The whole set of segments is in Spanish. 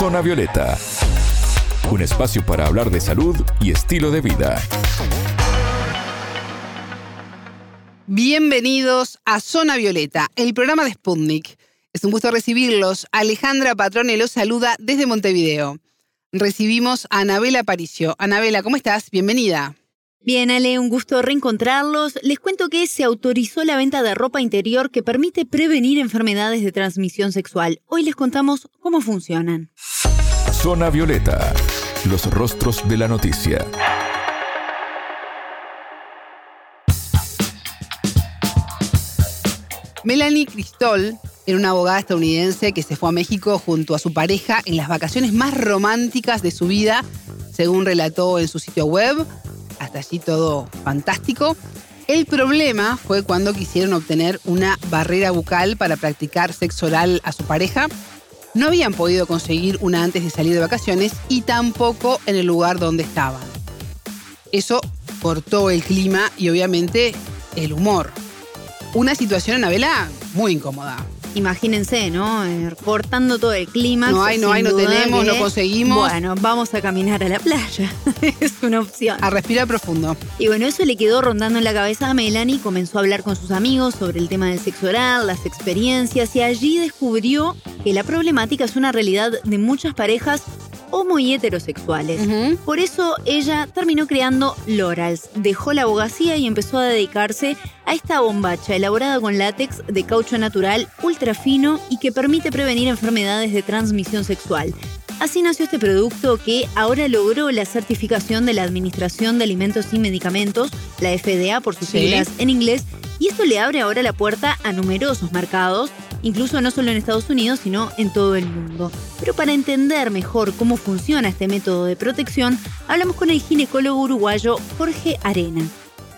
Zona Violeta, un espacio para hablar de salud y estilo de vida. Bienvenidos a Zona Violeta, el programa de Sputnik. Es un gusto recibirlos. Alejandra Patrone los saluda desde Montevideo. Recibimos a Anabela Aparicio. Anabela, ¿cómo estás? Bienvenida. Bien, Ale, un gusto reencontrarlos. Les cuento que se autorizó la venta de ropa interior que permite prevenir enfermedades de transmisión sexual. Hoy les contamos cómo funcionan. Zona Violeta, los rostros de la noticia. Melanie Cristol era una abogada estadounidense que se fue a México junto a su pareja en las vacaciones más románticas de su vida, según relató en su sitio web hasta allí todo fantástico. El problema fue cuando quisieron obtener una barrera bucal para practicar sexo oral a su pareja. No habían podido conseguir una antes de salir de vacaciones y tampoco en el lugar donde estaban. Eso cortó el clima y obviamente el humor. Una situación, en Anabela, muy incómoda. Imagínense, ¿no? Eh, cortando todo el clima. No hay, no hay, no tenemos, no conseguimos. Bueno, vamos a caminar a la playa. es una opción. A respirar profundo. Y bueno, eso le quedó rondando en la cabeza a Melanie. Comenzó a hablar con sus amigos sobre el tema del sexo oral, las experiencias, y allí descubrió que la problemática es una realidad de muchas parejas o muy heterosexuales. Por eso ella terminó creando Lorals, dejó la abogacía y empezó a dedicarse a esta bombacha elaborada con látex de caucho natural ultra fino y que permite prevenir enfermedades de transmisión sexual. Así nació este producto que ahora logró la certificación de la Administración de Alimentos y Medicamentos, la FDA por sus siglas en inglés, y esto le abre ahora la puerta a numerosos mercados incluso no solo en Estados Unidos, sino en todo el mundo. Pero para entender mejor cómo funciona este método de protección, hablamos con el ginecólogo uruguayo Jorge Arena.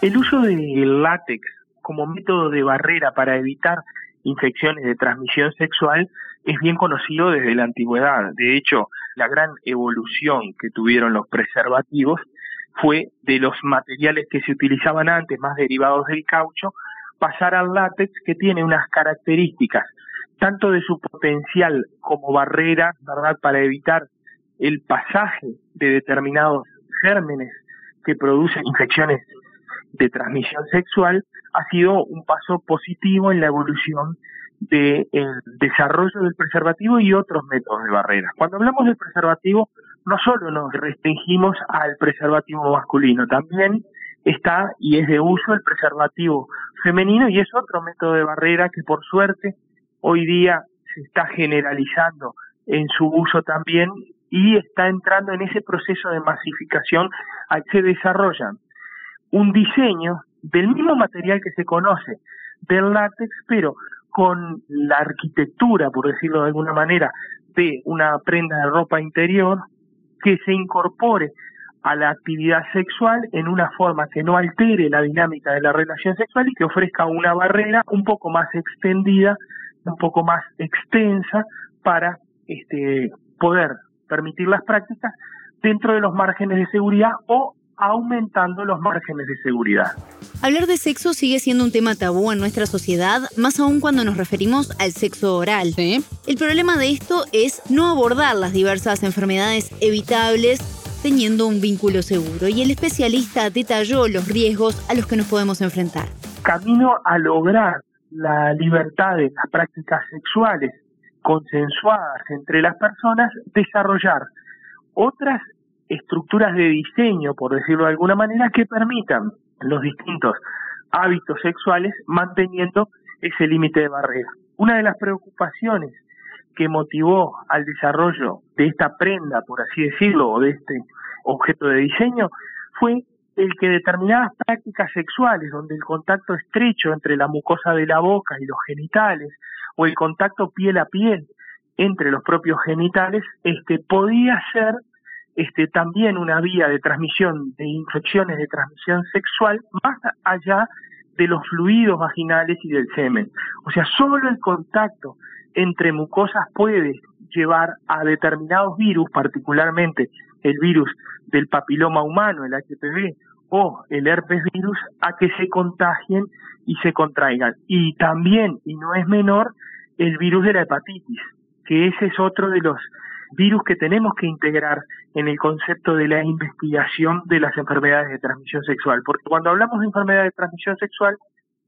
El uso del látex como método de barrera para evitar infecciones de transmisión sexual es bien conocido desde la antigüedad. De hecho, la gran evolución que tuvieron los preservativos fue de los materiales que se utilizaban antes, más derivados del caucho, pasar al látex que tiene unas características tanto de su potencial como barrera, ¿verdad?, para evitar el pasaje de determinados gérmenes que producen infecciones de transmisión sexual, ha sido un paso positivo en la evolución del desarrollo del preservativo y otros métodos de barrera. Cuando hablamos del preservativo, no solo nos restringimos al preservativo masculino, también está y es de uso el preservativo femenino y es otro método de barrera que por suerte hoy día se está generalizando en su uso también y está entrando en ese proceso de masificación al que desarrollan un diseño del mismo material que se conoce del látex, pero con la arquitectura, por decirlo de alguna manera, de una prenda de ropa interior que se incorpore a la actividad sexual en una forma que no altere la dinámica de la relación sexual y que ofrezca una barrera un poco más extendida, un poco más extensa para este, poder permitir las prácticas dentro de los márgenes de seguridad o aumentando los márgenes de seguridad. Hablar de sexo sigue siendo un tema tabú en nuestra sociedad, más aún cuando nos referimos al sexo oral. El problema de esto es no abordar las diversas enfermedades evitables teniendo un vínculo seguro y el especialista detalló los riesgos a los que nos podemos enfrentar. Camino a lograr la libertad de las prácticas sexuales consensuadas entre las personas, desarrollar otras estructuras de diseño, por decirlo de alguna manera, que permitan los distintos hábitos sexuales manteniendo ese límite de barrera. Una de las preocupaciones que motivó al desarrollo de esta prenda, por así decirlo, o de este objeto de diseño, fue el que determinadas prácticas sexuales, donde el contacto estrecho entre la mucosa de la boca y los genitales, o el contacto piel a piel entre los propios genitales, este podía ser este también una vía de transmisión de infecciones de transmisión sexual más allá de los fluidos vaginales y del semen. O sea, solo el contacto entre mucosas puede llevar a determinados virus, particularmente el virus del papiloma humano, el HPV, o el herpes virus, a que se contagien y se contraigan. Y también, y no es menor, el virus de la hepatitis, que ese es otro de los virus que tenemos que integrar en el concepto de la investigación de las enfermedades de transmisión sexual, porque cuando hablamos de enfermedades de transmisión sexual,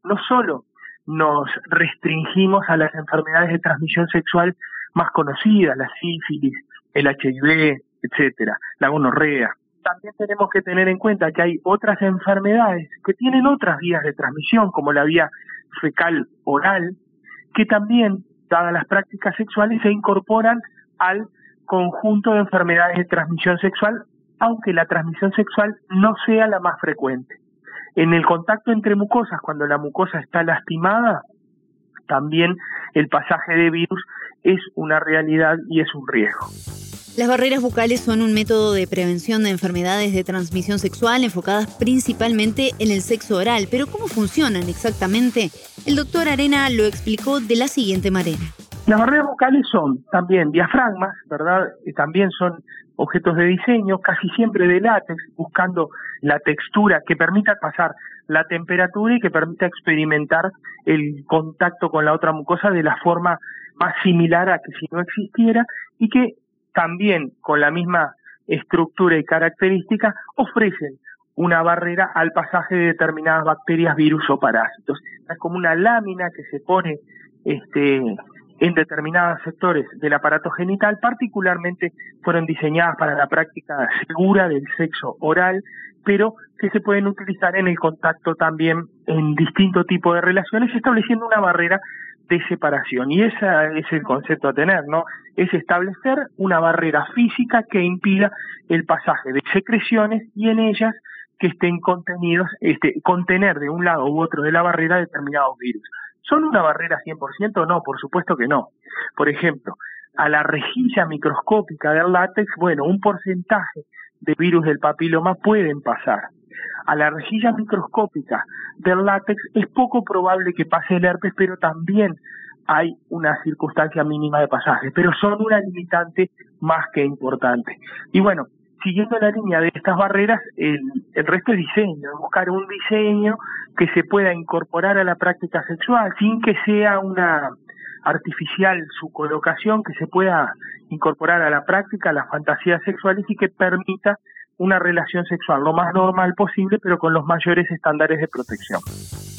no solo nos restringimos a las enfermedades de transmisión sexual más conocidas, la sífilis, el HIV, etcétera, la gonorrea. También tenemos que tener en cuenta que hay otras enfermedades que tienen otras vías de transmisión, como la vía fecal oral, que también, dadas las prácticas sexuales, se incorporan al conjunto de enfermedades de transmisión sexual, aunque la transmisión sexual no sea la más frecuente. En el contacto entre mucosas, cuando la mucosa está lastimada, también el pasaje de virus es una realidad y es un riesgo. Las barreras bucales son un método de prevención de enfermedades de transmisión sexual enfocadas principalmente en el sexo oral, pero ¿cómo funcionan exactamente? El doctor Arena lo explicó de la siguiente manera. Las barreras bucales son también diafragmas, ¿verdad? también son objetos de diseño, casi siempre de látex, buscando la textura que permita pasar la temperatura y que permita experimentar el contacto con la otra mucosa de la forma más similar a que si no existiera y que también con la misma estructura y característica ofrecen una barrera al pasaje de determinadas bacterias, virus o parásitos. Es como una lámina que se pone este, en determinados sectores del aparato genital, particularmente fueron diseñadas para la práctica segura del sexo oral, pero que se pueden utilizar en el contacto también en distintos tipos de relaciones, estableciendo una barrera de separación. Y ese es el concepto a tener, ¿no? Es establecer una barrera física que impida el pasaje de secreciones y en ellas que estén contenidos, este, contener de un lado u otro de la barrera determinados virus. ¿Son una barrera 100%? No, por supuesto que no. Por ejemplo, a la rejilla microscópica del látex, bueno, un porcentaje de virus del papiloma pueden pasar. A la rejilla microscópica del látex es poco probable que pase el herpes, pero también hay una circunstancia mínima de pasaje, pero son una limitante más que importante. Y bueno, siguiendo la línea de estas barreras, el, resto es diseño, buscar un diseño que se pueda incorporar a la práctica sexual sin que sea una artificial su colocación, que se pueda incorporar a la práctica las fantasías sexuales y que permita una relación sexual lo más normal posible, pero con los mayores estándares de protección.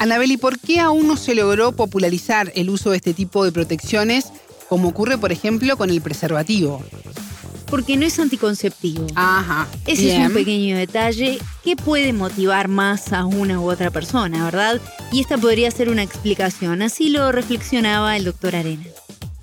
Anabel, ¿y por qué aún no se logró popularizar el uso de este tipo de protecciones, como ocurre, por ejemplo, con el preservativo? Porque no es anticonceptivo. Ajá. Ese es un pequeño detalle que puede motivar más a una u otra persona, ¿verdad? Y esta podría ser una explicación. Así lo reflexionaba el doctor Arena.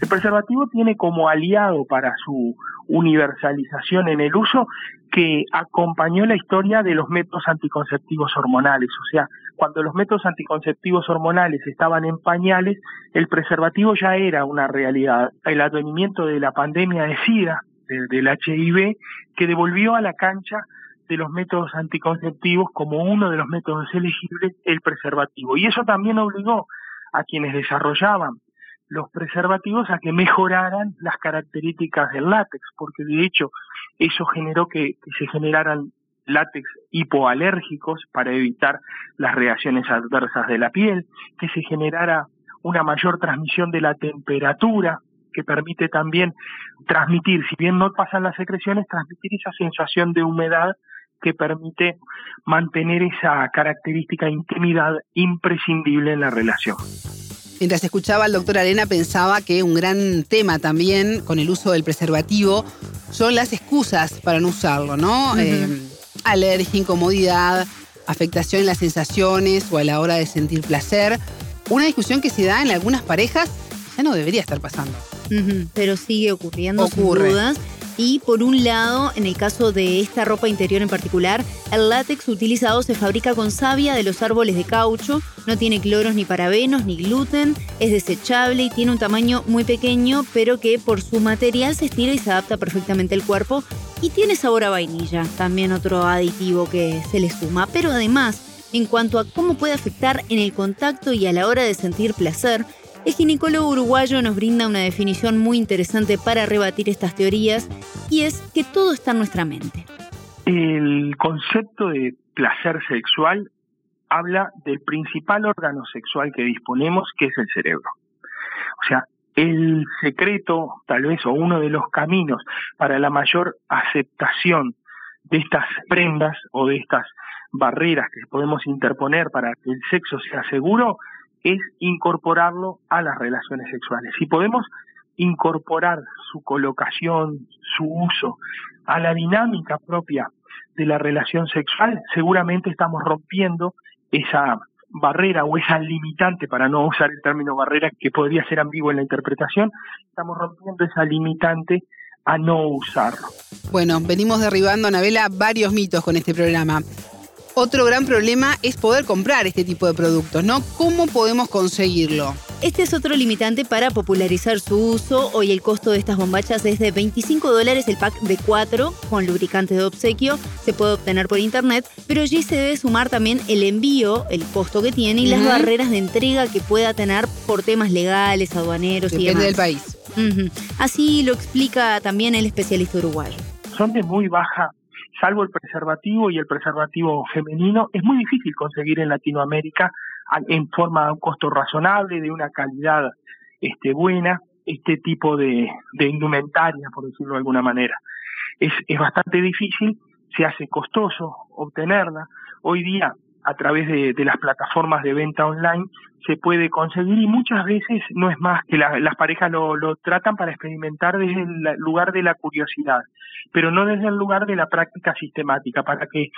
El preservativo tiene como aliado para su universalización en el uso que acompañó la historia de los métodos anticonceptivos hormonales. O sea, cuando los métodos anticonceptivos hormonales estaban en pañales, el preservativo ya era una realidad. El advenimiento de la pandemia de SIDA del HIV, que devolvió a la cancha de los métodos anticonceptivos como uno de los métodos elegibles el preservativo. Y eso también obligó a quienes desarrollaban los preservativos a que mejoraran las características del látex, porque de hecho eso generó que, se generaran látex hipoalérgicos para evitar las reacciones adversas de la piel, que se generara una mayor transmisión de la temperatura que permite también transmitir, si bien no pasan las secreciones, transmitir esa sensación de humedad que permite mantener esa característica de intimidad imprescindible en la relación. Mientras escuchaba al doctor Arena pensaba que un gran tema también con el uso del preservativo son las excusas para no usarlo, ¿no? Eh, alergia, incomodidad, afectación en las sensaciones o a la hora de sentir placer. Una discusión que se da en algunas parejas ya no debería estar pasando pero sigue ocurriendo sin dudas. Y por un lado, en el caso de esta ropa interior en particular, el látex utilizado se fabrica con savia de los árboles de caucho, no tiene cloros ni parabenos ni gluten, es desechable y tiene un tamaño muy pequeño, pero que por su material se estira y se adapta perfectamente al cuerpo. Y tiene sabor a vainilla, también otro aditivo que se le suma. Pero además, en cuanto a cómo puede afectar en el contacto y a la hora de sentir placer, el ginecólogo uruguayo nos brinda una definición muy interesante para rebatir estas teorías y es que todo está en nuestra mente. El concepto de placer sexual habla del principal órgano sexual que disponemos, que es el cerebro. O sea, el secreto, tal vez, o uno de los caminos para la mayor aceptación de estas prendas o de estas barreras que podemos interponer para que el sexo sea seguro es incorporarlo a las relaciones sexuales. Si podemos incorporar su colocación, su uso a la dinámica propia de la relación sexual, seguramente estamos rompiendo esa barrera o esa limitante, para no usar el término barrera que podría ser ambiguo en la interpretación, estamos rompiendo esa limitante a no usarlo. Bueno, venimos derribando, Anabela, varios mitos con este programa. Otro gran problema es poder comprar este tipo de productos, ¿no? ¿Cómo podemos conseguirlo? Este es otro limitante para popularizar su uso. Hoy el costo de estas bombachas es de 25 dólares el pack de 4 con lubricante de obsequio. Se puede obtener por internet, pero allí se debe sumar también el envío, el costo que tiene y las barreras de entrega que pueda tener por temas legales, aduaneros y demás. del país. Así lo explica también el especialista uruguayo. Son de muy baja salvo el preservativo y el preservativo femenino, es muy difícil conseguir en Latinoamérica en forma de un costo razonable, de una calidad este, buena, este tipo de, de indumentaria, por decirlo de alguna manera. Es, es bastante difícil, se hace costoso obtenerla. Hoy día a través de, las plataformas de venta online se puede conseguir y muchas veces no es más que las parejas lo, lo tratan para experimentar desde el lugar de la curiosidad, pero no desde el lugar de la práctica sistemática. Para que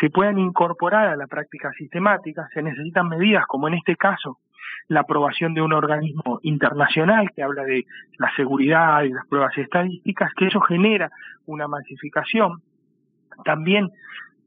se puedan incorporar a la práctica sistemática se necesitan medidas como en este caso la aprobación de un organismo internacional que habla de la seguridad y las pruebas estadísticas, que eso genera una masificación. También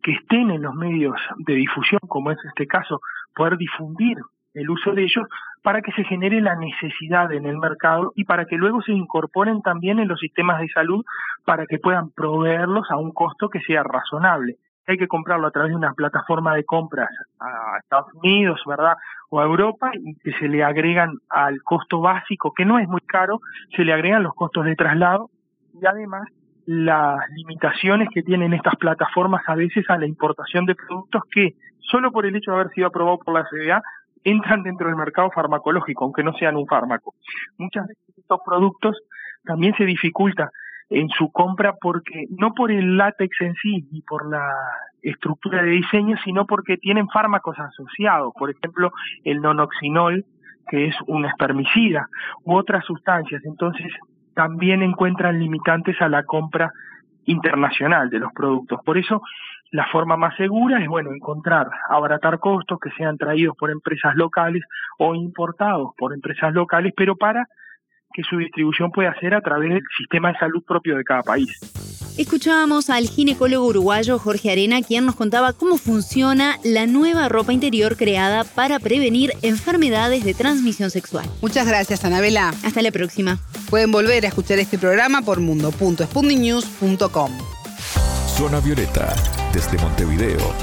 que estén en los medios de difusión, como es este caso, poder difundir el uso de ellos para que se genere la necesidad en el mercado y para que luego se incorporen también en los sistemas de salud para que puedan proveerlos a un costo que sea razonable. Hay que comprarlo a través de una plataforma de compras a Estados Unidos, ¿verdad? O a Europa y que se le agregan al costo básico, que no es muy caro, se le agregan los costos de traslado y además las limitaciones que tienen estas plataformas a veces a la importación de productos que, solo por el hecho de haber sido aprobado por la FDA, entran dentro del mercado farmacológico, aunque no sean un fármaco. Muchas veces estos productos también se dificulta en su compra porque no por el látex en sí ni por la estructura de diseño, sino porque tienen fármacos asociados, por ejemplo, el nonoxinol, que es un espermicida, u otras sustancias. Entonces, también encuentran limitantes a la compra internacional de los productos. Por eso, la forma más segura es, bueno, encontrar, abaratar costos que sean traídos por empresas locales o importados por empresas locales, pero para que su distribución pueda ser a través del sistema de salud propio de cada país. Escuchábamos al ginecólogo uruguayo Jorge Arena, quien nos contaba cómo funciona la nueva ropa interior creada para prevenir enfermedades de transmisión sexual. Muchas gracias, Anabela. Hasta la próxima. Pueden volver a escuchar este programa por mundo.spundinews.com. Zona Violeta, desde Montevideo,